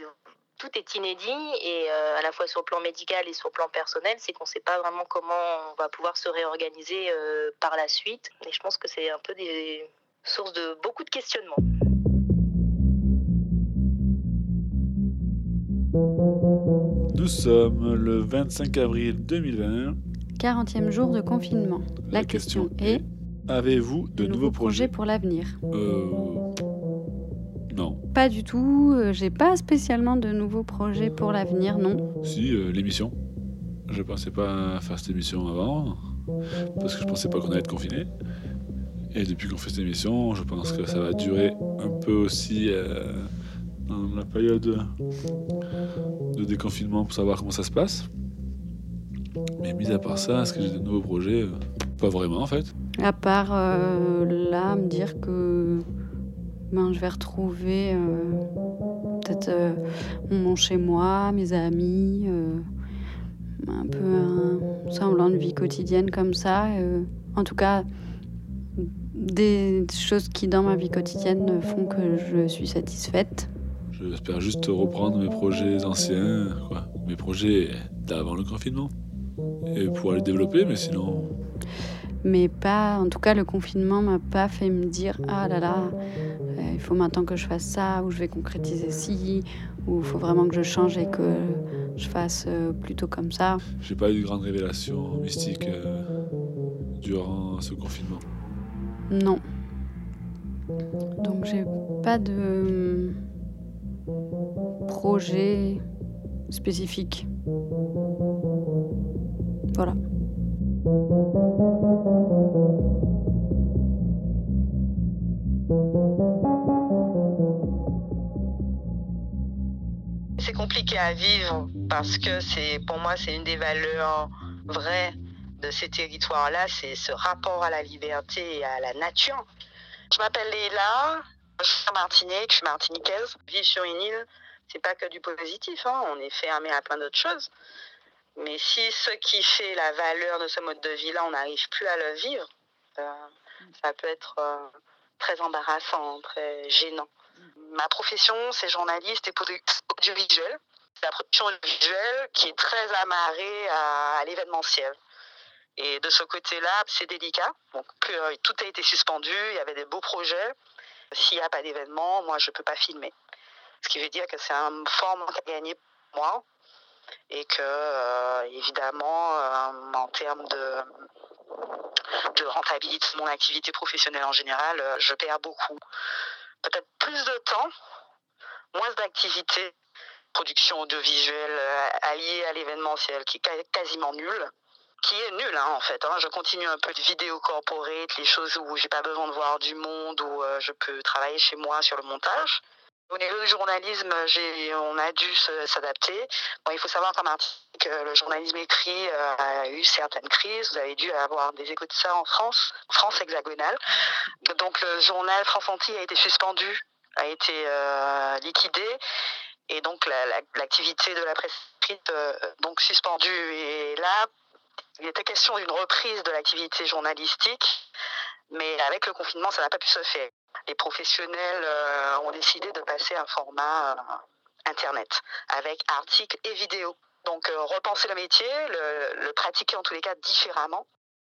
[SPEAKER 7] tout est inédit et euh, à la fois sur le plan médical et sur le plan personnel, c'est qu'on ne sait pas vraiment comment on va pouvoir se réorganiser euh, par la suite. Et je pense que c'est un peu des sources de beaucoup de questionnements.
[SPEAKER 5] Nous sommes le 25 avril 2020.
[SPEAKER 3] 40e jour de confinement. La, La question, question, est
[SPEAKER 5] Avez-vous de,
[SPEAKER 3] de,
[SPEAKER 5] nouveaux,
[SPEAKER 3] projets, projets pour l'avenir?
[SPEAKER 5] Euh... Non.
[SPEAKER 3] Pas du tout. euh, J'ai pas spécialement de nouveaux projets pour l'avenir, non.
[SPEAKER 5] Si, euh, l'émission. Je pensais pas faire cette émission avant, parce que je pensais pas qu'on allait être confiné. Et depuis qu'on fait cette émission, je pense que ça va durer un peu aussi euh, dans la période de déconfinement pour savoir comment ça se passe. Mais mis à part ça, est-ce que j'ai de nouveaux projets? Pas vraiment en fait.
[SPEAKER 3] À part euh, là, me dire que ben, je vais retrouver euh, peut-être euh, mon chez moi, mes amis, euh, un peu un semblant de vie quotidienne comme ça. en tout cas, des choses qui dans ma vie quotidienne font que je suis satisfaite.
[SPEAKER 5] J'espère juste reprendre mes projets anciens, mes projets d'avant le confinement. Et pouvoir les développer, mais sinon,
[SPEAKER 3] Mais pas, en tout cas, le confinement m'a pas fait me dire ah là là, euh, il faut maintenant que je fasse ça, ou je vais concrétiser ci, ou il faut vraiment que je change et que je fasse euh, plutôt comme ça.
[SPEAKER 5] j'ai pas eu de grandes révélations mystiques euh, durant ce confinement.
[SPEAKER 3] Non. Donc j'ai pas de projet spécifique. Voilà.
[SPEAKER 8] Compliqué à vivre parce que c'est, pour moi, c'est une des valeurs vraies de ces territoires-là, c'est ce rapport à la liberté et à la nature. Je m'appelle Leila, je suis martinique, je suis martiniquaise. Vivre sur une île, c'est pas que du positif, hein. on est fermé à plein d'autres choses. Mais si ce qui fait la valeur de ce mode de vie-là, on n'arrive plus à le vivre, euh, ça peut être euh, très embarrassant, très gênant. Ma profession, c'est journaliste et audiovisuel. C'est la production audiovisuelle qui est très amarrée à, l'événementiel. Et de ce côté-là, c'est délicat. Donc, euh, tout a été suspendu, il y avait des beaux projets. S'il n'y a pas d'événement, moi, je ne peux pas filmer. Ce qui veut dire que c'est un fort manque à gagner pour moi. Et que, euh, évidemment, euh, en termes de, rentabilité de mon activité professionnelle en général, je perds beaucoup. Peut-être plus de temps, moins d'activité, production audiovisuelle euh, alliée à l'événementiel qui est quasiment nulle qui est nul hein, en fait. hein. Je continue un peu de vidéo corporate, les choses où j'ai pas besoin de voir du monde, où euh, je peux travailler chez moi sur le montage. Au niveau du journalisme, on a dû s'adapter. Il faut savoir qu'en Martinique, le journalisme écrit euh, a eu certaines crises. Vous avez dû avoir des échos de ça en France, France hexagonale. Donc le journal France Antilles a été suspendu, a été euh, liquidé. Et donc la- la- l'activité de la presse écrite euh, donc suspendue. Et là, il était question d'une reprise de l'activité journalistique, mais avec le confinement, ça n'a pas pu se faire. Les professionnels euh, ont décidé de passer un format euh, Internet, avec articles et vidéos. Donc euh, repenser le métier, le, pratiquer en tous les cas différemment.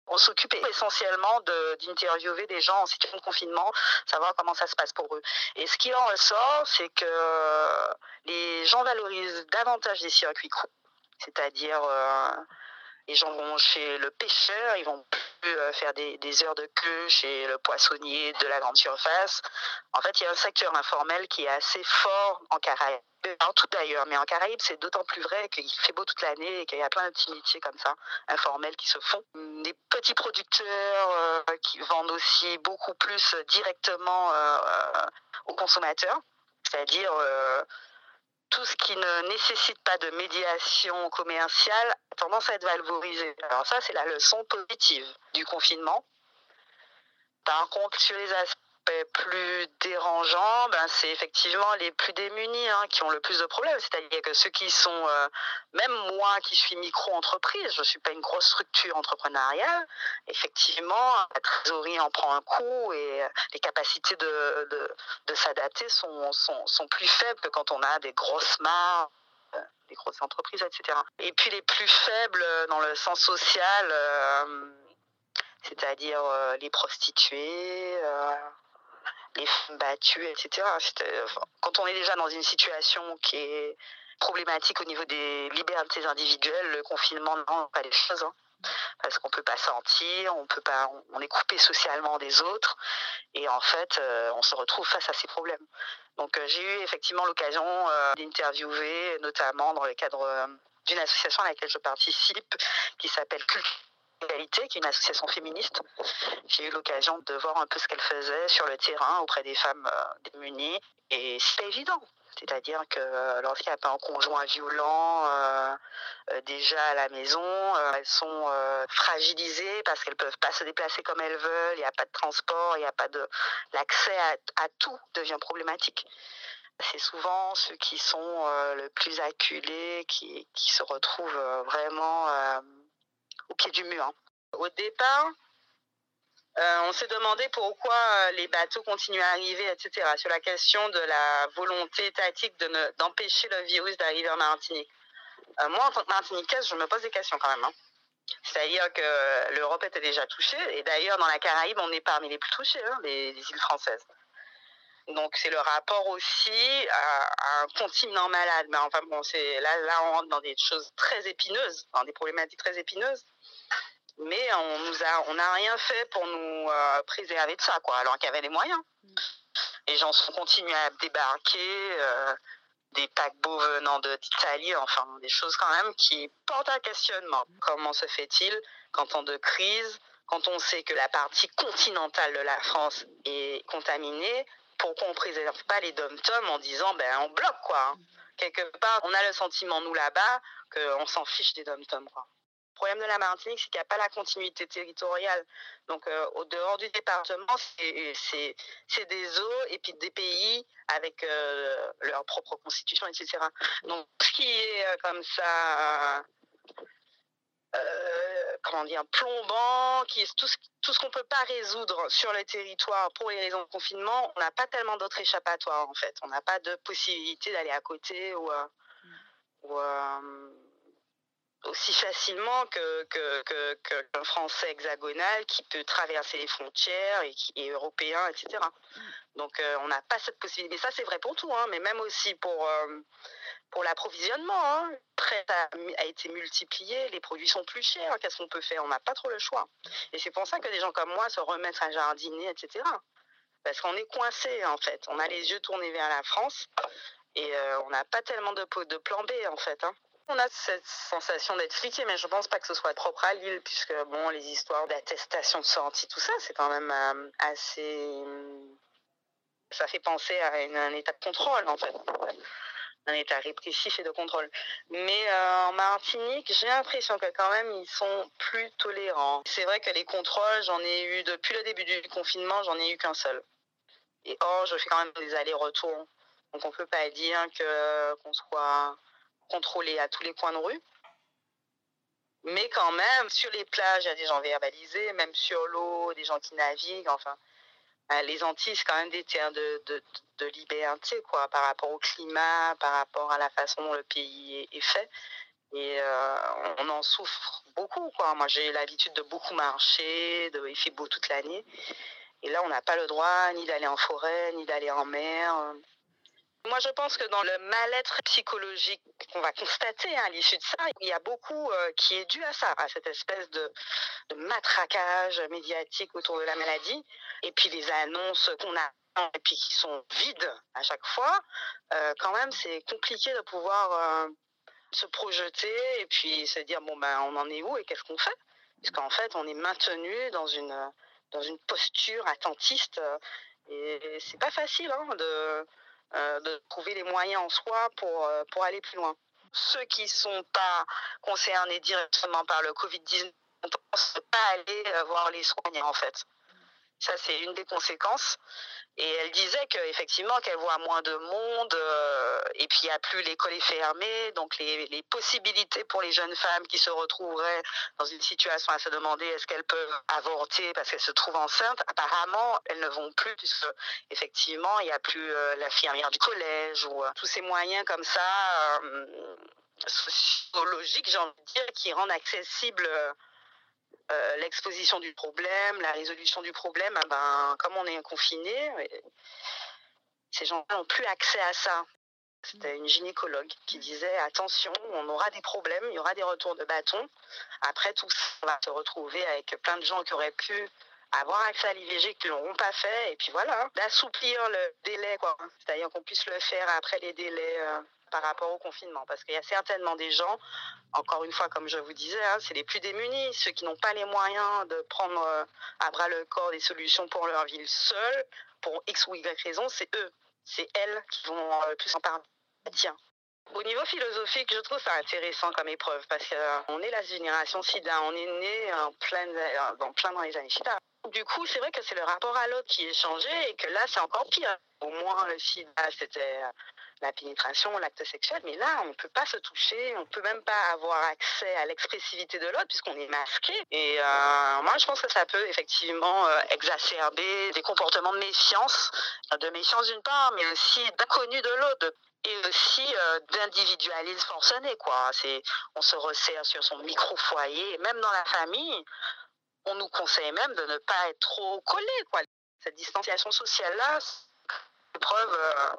[SPEAKER 8] On s'occupait essentiellement d'interviewer des gens en situation de confinement, savoir comment ça se passe pour eux. Et ce qui en ressort, c'est que les gens valorisent davantage les circuits courts, c'est-à-dire les gens vont chez le pêcheur, ils vont plus euh, faire des, heures de queue chez le poissonnier de la grande surface. En fait, il y a un secteur informel qui est assez fort en Caraïbes, partout d'ailleurs, mais en Caraïbes, c'est d'autant plus vrai qu'il fait beau toute l'année et qu'il y a plein de petits métiers comme ça, informels, qui se font. Des petits producteurs euh, qui vendent aussi beaucoup plus directement euh, aux consommateurs, c'est-à-dire euh, tout ce qui ne nécessite pas de médiation commerciale a tendance à être valorisé. Alors ça, c'est la leçon positive du confinement. Par contre, sur les aspects plus dérangeants, ben, c'est effectivement les plus démunis hein, qui ont le plus de problèmes. C'est-à-dire que ceux qui sont, euh, même moi qui suis micro-entreprise, je ne suis pas une grosse structure entrepreneuriale, effectivement, la trésorerie en prend un coup et euh, les capacités de, de, s'adapter sont, sont, sont plus faibles que quand on a des grosses marges euh, des grosses entreprises, etc. Et puis les plus faibles dans le sens social, c'est-à-dire les prostituées, les femmes battues, etc. Quand on est déjà dans une situation qui est problématique au niveau des libertés individuelles, le confinement ne pas les choses. hein. parce qu'on peut pas sortir, on peut pas, on est coupé socialement des autres, et en fait, euh, on se retrouve face à ces problèmes. Donc, euh, j'ai eu effectivement l'occasion euh, d'interviewer, notamment dans le cadre d'une association à laquelle je participe, qui s'appelle Culture Qui est une association féministe. J'ai eu l'occasion de voir un peu ce qu'elle faisait sur le terrain auprès des femmes démunies, et c'est évident. C'est-à-dire que euh, lorsqu'il n'y a pas un conjoint violent euh, euh, déjà à la maison, elles sont fragilisées parce qu'elles ne peuvent pas se déplacer comme elles veulent, il n'y a pas de transport, il n'y a pas de... L'accès à, tout devient problématique. C'est souvent ceux qui sont le plus acculés qui se retrouvent vraiment au pied du mur. Au départ, euh, on s'est demandé pourquoi euh, les bateaux continuent à arriver, etc. Sur la question de la volonté étatique d'empêcher le virus d'arriver en Martinique. Euh, moi, en tant que Martiniquaise, je me pose des questions quand même. Hein. C'est-à-dire que l'Europe était déjà touchée, et d'ailleurs, dans la Caraïbe, on est parmi les plus touchés, hein, les, îles françaises. Donc, c'est le rapport aussi à, un continent malade. Mais enfin, bon, là, là, on rentre dans des choses très épineuses, dans des problématiques très épineuses mais on nous a, on n'a rien fait pour nous euh, préserver de ça, quoi, alors qu'il y avait les moyens. Les gens sont continués à débarquer, euh, des paquebots venant d'Italie, enfin des choses quand même qui portent un questionnement. Comment se fait-il qu'en temps de crise, quand on sait que la partie continentale de la France est contaminée, pourquoi on ne préserve pas les dom-toms en disant ben on bloque quoi. Hein. Quelque part, on a le sentiment nous là-bas qu'on s'en fiche des dom-toms. Le problème de la Martinique, c'est qu'il n'y a pas la continuité territoriale. Donc, euh, au dehors du département, c'est des eaux et puis des pays avec euh, leur propre constitution, etc. Donc, ce qui est euh, comme ça, comment dire, plombant, qui est tout ce, tout ce qu'on ne peut pas résoudre sur le territoire pour les raisons de confinement, on n'a pas tellement d'autres échappatoires, en fait. On n'a pas de possibilité d'aller à côté ou. ou aussi facilement que, Français hexagonal qui peut traverser les frontières et qui est européen, etc. Donc euh, on n'a pas cette possibilité. Mais ça c'est vrai pour tout, hein, mais même aussi pour, euh, pour l'approvisionnement. Hein. Prêt a, été multiplié, les produits sont plus chers. Qu'est-ce qu'on peut faire? On n'a pas trop le choix. Et c'est pour ça que des gens comme moi se remettent à jardiner, etc. Parce qu'on est coincé en fait. On a les yeux tournés vers la France et euh, on n'a pas tellement de, de plan B en fait. Hein. On a cette sensation d'être fliqué, mais je pense pas que ce soit propre à Lille, puisque bon, les histoires d'attestation de sortie, tout ça, c'est quand même euh, assez. Ça fait penser à un état de contrôle, en fait. Un état répressif et de contrôle. Mais euh, en Martinique, j'ai l'impression que quand même, ils sont plus tolérants. C'est vrai que les contrôles, j'en ai eu depuis le début du confinement, j'en ai eu qu'un seul. Et or, je fais quand même des allers-retours. Donc on peut pas dire que qu'on soit contrôlé à tous les coins de rue. Mais quand même, sur les plages, il y a des gens verbalisés, même sur l'eau, des gens qui naviguent, enfin. Euh, les Antilles, c'est quand même des terres de, de, liberté, quoi, par rapport au climat, par rapport à la façon dont le pays est, fait. Et euh, on en souffre beaucoup, quoi. Moi, j'ai l'habitude de beaucoup marcher, de, il fait beau toute l'année. Et là, on n'a pas le droit ni d'aller en forêt, ni d'aller en mer. Moi, je pense que dans le mal-être psychologique qu'on va constater hein, à l'issue de ça, il y a beaucoup euh, qui est dû à ça, à cette espèce de, matraquage médiatique autour de la maladie, et puis les annonces qu'on a et puis qui sont vides à chaque fois. Euh, quand même, c'est compliqué de pouvoir euh, se projeter et puis se dire bon ben on en est où et qu'est-ce qu'on fait? Parce qu'en fait, on est maintenu dans une dans une posture attentiste et c'est pas facile hein, de de trouver les moyens en soi pour, euh, aller plus loin. Ceux qui ne sont pas concernés directement par le Covid-19 ne peuvent pas aller euh, voir les soignants en fait. Ça, c'est une des conséquences. Et elle disait qu'effectivement, qu'elle voit moins de monde, euh, et puis il n'y a plus l'école fermée, donc les, les, possibilités pour les jeunes femmes qui se retrouveraient dans une situation à se demander est-ce qu'elles peuvent avorter parce qu'elles se trouvent enceintes, apparemment, elles ne vont plus, puisque effectivement, il n'y a plus euh, l'infirmière du collège ou euh, tous ces moyens comme ça, sociologiques, j'ai envie de dire, qui rendent accessible euh, l'exposition du problème, la résolution du problème, eh ben, comme on est confiné, ces gens n'ont plus accès à ça. C'était une gynécologue qui disait attention, on aura des problèmes, il y aura des retours de bâton. Après tout on va se retrouver avec plein de gens qui auraient pu avoir accès à l'IVG qui ne l'auront pas fait. Et puis voilà, d'assouplir le délai, quoi. C'est-à-dire qu'on puisse le faire après les délais euh, par rapport au confinement. Parce qu'il y a certainement des gens, encore une fois, comme je vous disais, hein, c'est les plus démunis, ceux qui n'ont pas les moyens de prendre euh, à bras le corps des solutions pour leur ville seuls, pour X ou Y raison, c'est eux, c'est elles qui vont euh, plus en parler. Tiens. Au niveau philosophique, je trouve ça intéressant comme épreuve parce qu'on est la génération SIDA, on est né en plein, en plein dans les années SIDA. Du coup, c'est vrai que c'est le rapport à l'autre qui est changé et que là, c'est encore pire. Au moins, le sida, c'était la pénétration, l'acte sexuel, mais là, on ne peut pas se toucher, on ne peut même pas avoir accès à l'expressivité de l'autre puisqu'on est masqué. Et euh, moi, je pense que ça peut effectivement euh, exacerber des comportements de méfiance, de méfiance d'une part, mais aussi d'inconnu de l'autre, et aussi euh, d'individualisme forcené quoi on se resserre sur son micro foyer même dans la famille on nous conseille même de ne pas être trop collé quoi cette distanciation sociale là c'est preuve euh,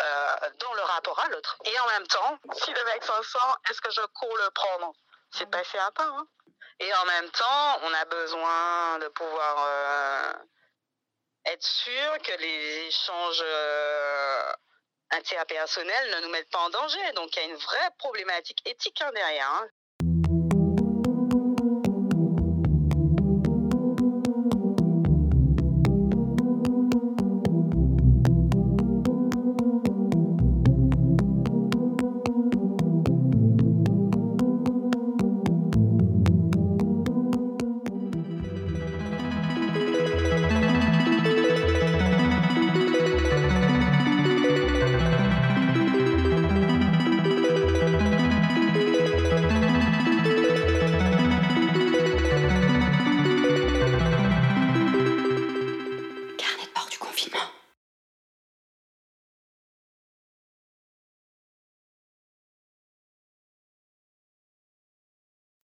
[SPEAKER 8] euh, dans le rapport à l'autre et en même temps si le mec s'en sent est-ce que je cours le prendre? C'est mmh. passé à pas hein et en même temps on a besoin de pouvoir euh, être sûr que les échanges interpersonnels ne nous mettent pas en danger. Donc il y a une vraie problématique éthique hein, derrière. Hein.